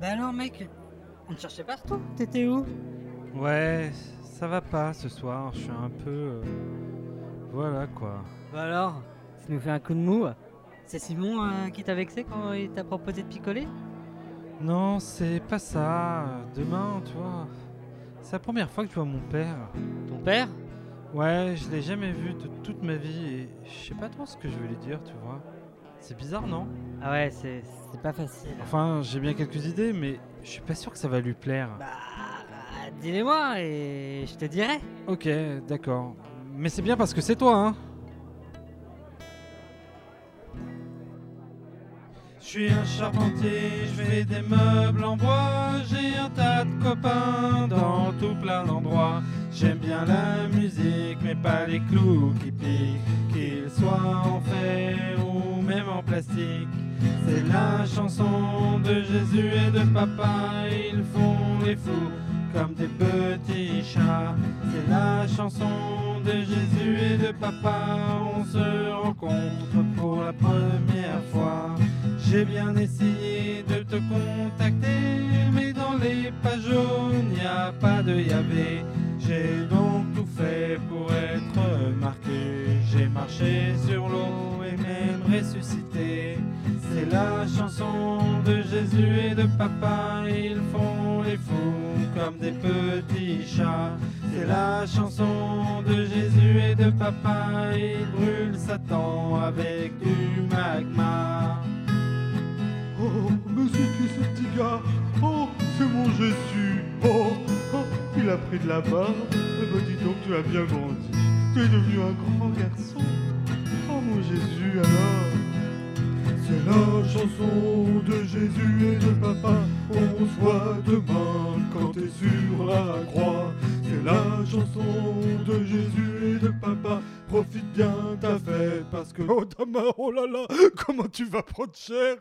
Bah alors mec, on te cherchait partout, t'étais où? Ouais, ça va pas ce soir, je suis un peu... euh, Voilà quoi. Bah alors, tu nous fais un coup de mou C'est Simon euh, qui t'a vexé quand il t'a proposé de picoler? Non, c'est pas ça. Demain, tu vois... C'est la première fois que je vois mon père. Ton père? Ouais, je l'ai jamais vu de toute ma vie et je sais pas trop ce que je vais lui dire, tu vois. C'est bizarre, non Ah ouais, c'est c'est pas facile. Enfin, j'ai bien quelques idées, mais je suis pas sûr que ça va lui plaire. Bah, dis-les-moi et je te dirai. Ok, d'accord. Mais c'est bien parce que c'est toi, hein Je suis un charpentier, je fais des meubles en bois, j'ai un tas de copains dans tout plein d'endroits. J'aime bien la musique, mais pas les clous qui piquent, qu'ils soient en fer plastique. C'est la chanson de Jésus et de papa, ils font les fous comme des petits chats. C'est la chanson de Jésus et de papa, on se rencontre pour la première fois. J'ai bien essayé de te contacter, mais dans les pages jaunes, y a pas de Yahvé. J'ai donc tout fait pour être marqué. J'ai marché sur l'eau et même C'est la chanson de Jésus et de papa, ils font les fous comme des petits chats. C'est la chanson de Jésus et de papa, ils brûlent Satan avec du magma. Oh, mais c'est ce petit gars Oh, c'est mon Jésus Oh, oh, il a pris de la barbe Eh ben dis donc, tu as bien grandi. Tu es devenu un grand garçon. Jésus alors C'est la chanson de Jésus et de papa. On se voit demain quand t'es sur la croix. C'est la chanson de Jésus et de papa. Profite bien ta fête parce que oh ta main, oh là là, comment tu vas prendre cher